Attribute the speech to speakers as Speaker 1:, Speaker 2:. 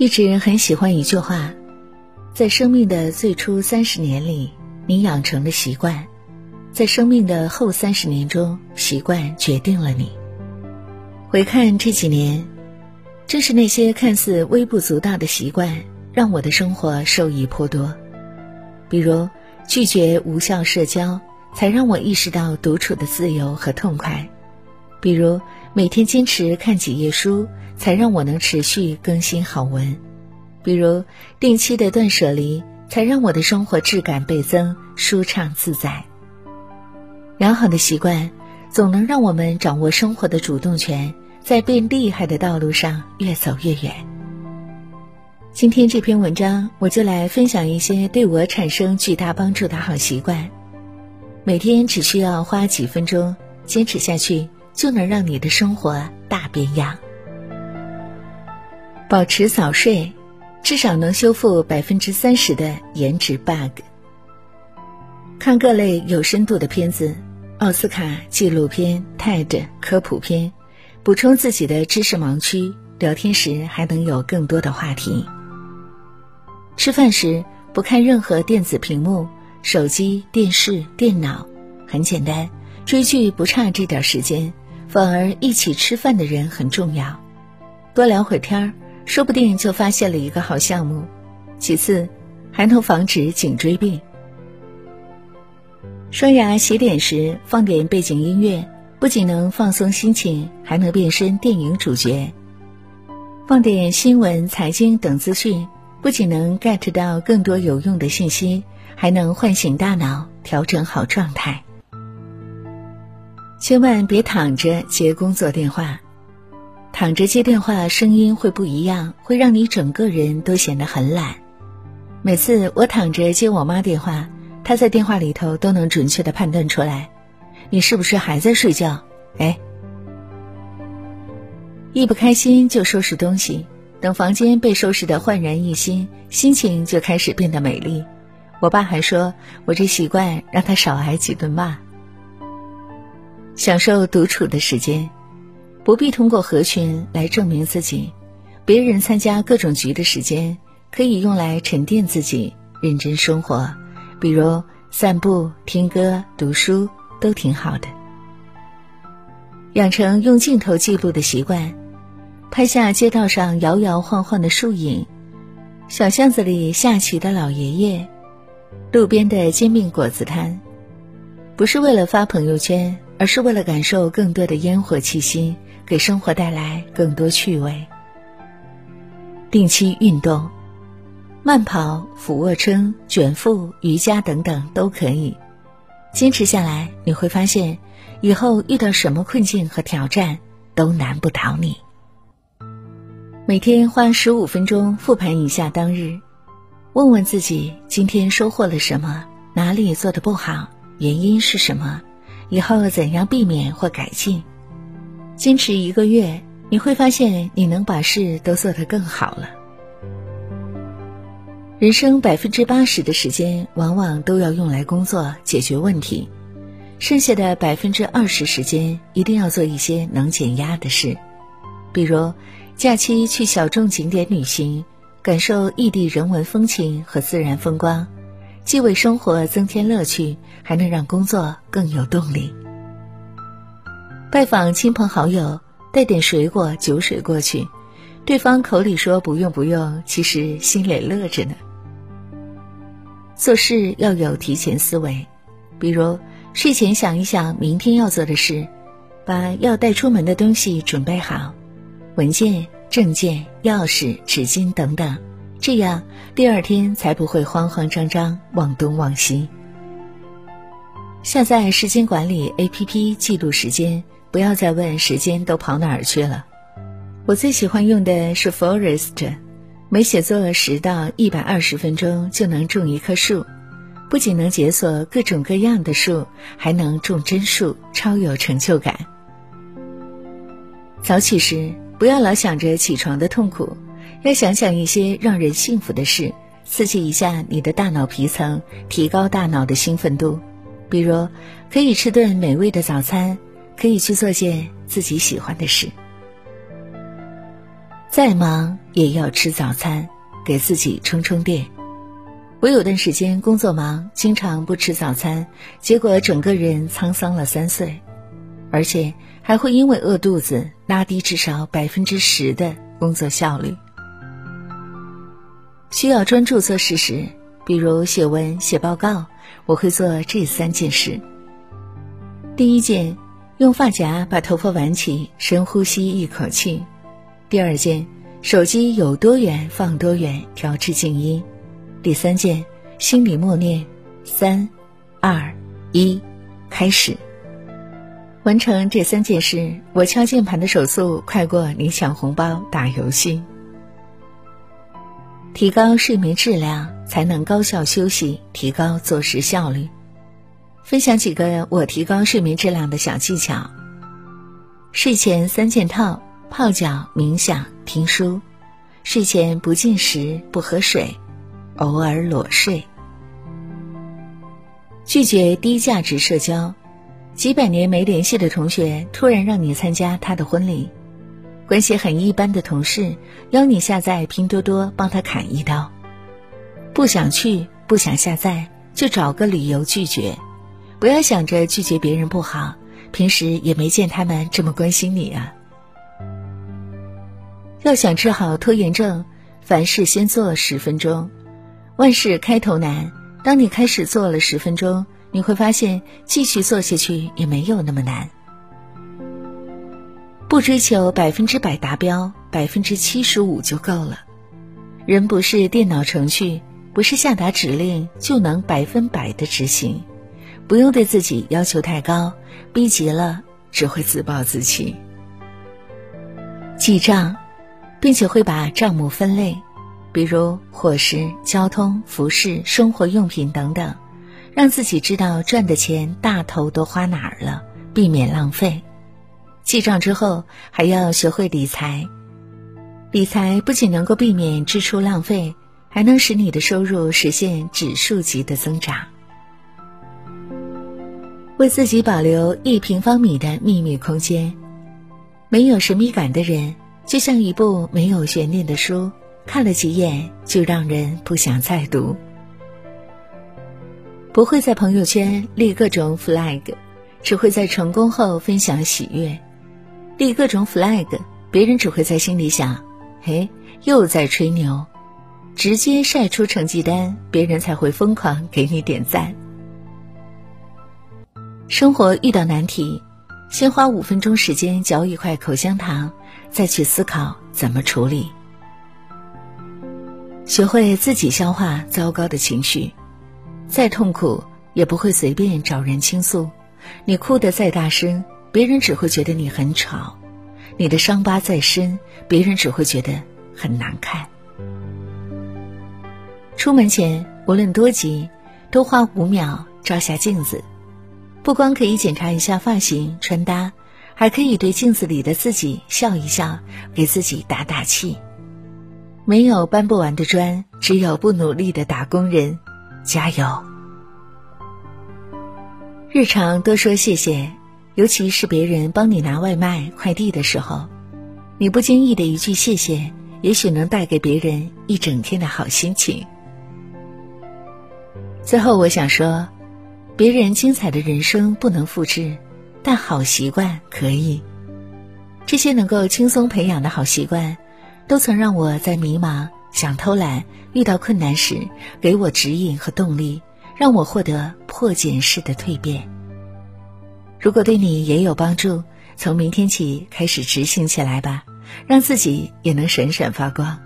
Speaker 1: 一直很喜欢一句话，在生命的最初三十年里，你养成了习惯；在生命的后三十年中，习惯决定了你。回看这几年，正是那些看似微不足道的习惯，让我的生活受益颇多。比如拒绝无效社交，才让我意识到独处的自由和痛快；比如每天坚持看几页书。才让我能持续更新好文，比如定期的断舍离，才让我的生活质感倍增，舒畅自在。良好的习惯总能让我们掌握生活的主动权，在变厉害的道路上越走越远。今天这篇文章，我就来分享一些对我产生巨大帮助的好习惯，每天只需要花几分钟，坚持下去，就能让你的生活大变样。保持早睡，至少能修复百分之三十的颜值 bug。看各类有深度的片子，奥斯卡纪录片、TED 科普片，补充自己的知识盲区。聊天时还能有更多的话题。吃饭时不看任何电子屏幕，手机、电视、电脑，很简单。追剧不差这点时间，反而一起吃饭的人很重要。多聊会儿天儿。说不定就发现了一个好项目。其次，还能防止颈椎病。刷牙洗脸时放点背景音乐，不仅能放松心情，还能变身电影主角。放点新闻、财经等资讯，不仅能 get 到更多有用的信息，还能唤醒大脑，调整好状态。千万别躺着接工作电话。躺着接电话，声音会不一样，会让你整个人都显得很懒。每次我躺着接我妈电话，她在电话里头都能准确的判断出来，你是不是还在睡觉？哎，一不开心就收拾东西，等房间被收拾的焕然一新，心情就开始变得美丽。我爸还说我这习惯让他少挨几顿骂。享受独处的时间。不必通过合群来证明自己，别人参加各种局的时间可以用来沉淀自己、认真生活，比如散步、听歌、读书都挺好的。养成用镜头记录的习惯，拍下街道上摇摇晃晃的树影，小巷子里下棋的老爷爷，路边的煎饼果子摊，不是为了发朋友圈，而是为了感受更多的烟火气息。给生活带来更多趣味。定期运动，慢跑、俯卧撑、卷腹、瑜伽等等都可以。坚持下来，你会发现，以后遇到什么困境和挑战都难不倒你。每天花十五分钟复盘一下当日，问问自己今天收获了什么，哪里做的不好，原因是什么，以后怎样避免或改进。坚持一个月，你会发现你能把事都做得更好了。人生百分之八十的时间，往往都要用来工作解决问题，剩下的百分之二十时间，一定要做一些能减压的事，比如假期去小众景点旅行，感受异地人文风情和自然风光，既为生活增添乐趣，还能让工作更有动力。拜访亲朋好友，带点水果、酒水过去，对方口里说不用不用，其实心里乐着呢。做事要有提前思维，比如睡前想一想明天要做的事，把要带出门的东西准备好，文件、证件、钥匙、纸巾等等，这样第二天才不会慌慌张张忘东忘西。下载时间管理 APP 记录时间。不要再问时间都跑哪儿去了。我最喜欢用的是 Forest，每写作十到一百二十分钟就能种一棵树，不仅能解锁各种各样的树，还能种真树，超有成就感。早起时不要老想着起床的痛苦，要想想一些让人幸福的事，刺激一下你的大脑皮层，提高大脑的兴奋度。比如，可以吃顿美味的早餐。可以去做件自己喜欢的事。再忙也要吃早餐，给自己充充电。我有段时间工作忙，经常不吃早餐，结果整个人沧桑了三岁，而且还会因为饿肚子拉低至少百分之十的工作效率。需要专注做事时，比如写文、写报告，我会做这三件事。第一件，用发夹把头发挽起，深呼吸一口气；第二件，手机有多远放多远，调至静音。第三件，心里默念：三、二、一，开始。完成这三件事，我敲键盘的手速快过你抢红包、打游戏。提高睡眠质量，才能高效休息，提高做事效率。分享几个我提高睡眠质量的小技巧：睡前三件套，泡脚、冥想、听书；睡前不进食、不喝水。偶尔裸睡，拒绝低价值社交。几百年没联系的同学突然让你参加他的婚礼，关系很一般的同事邀你下载拼多多帮他砍一刀，不想去不想下载就找个理由拒绝，不要想着拒绝别人不好，平时也没见他们这么关心你啊。要想治好拖延症，凡事先做十分钟。万事开头难，当你开始做了十分钟，你会发现继续做下去也没有那么难。不追求百分之百达标，百分之七十五就够了。人不是电脑程序，不是下达指令就能百分百的执行，不用对自己要求太高，逼急了只会自暴自弃。记账，并且会把账目分类。比如伙食、交通、服饰、生活用品等等，让自己知道赚的钱大头都花哪儿了，避免浪费。记账之后，还要学会理财。理财不仅能够避免支出浪费，还能使你的收入实现指数级的增长。为自己保留一平方米的秘密空间。没有神秘感的人，就像一部没有悬念的书。看了几眼就让人不想再读。不会在朋友圈立各种 flag，只会在成功后分享喜悦。立各种 flag，别人只会在心里想：“嘿，又在吹牛。”直接晒出成绩单，别人才会疯狂给你点赞。生活遇到难题，先花五分钟时间嚼一块口香糖，再去思考怎么处理。学会自己消化糟糕的情绪，再痛苦也不会随便找人倾诉。你哭得再大声，别人只会觉得你很吵；你的伤疤再深，别人只会觉得很难看。出门前无论多急，多花五秒照下镜子，不光可以检查一下发型穿搭，还可以对镜子里的自己笑一笑，给自己打打气。没有搬不完的砖，只有不努力的打工人。加油！日常多说谢谢，尤其是别人帮你拿外卖、快递的时候，你不经意的一句谢谢，也许能带给别人一整天的好心情。最后，我想说，别人精彩的人生不能复制，但好习惯可以。这些能够轻松培养的好习惯。都曾让我在迷茫、想偷懒、遇到困难时，给我指引和动力，让我获得破茧式的蜕变。如果对你也有帮助，从明天起开始执行起来吧，让自己也能闪闪发光。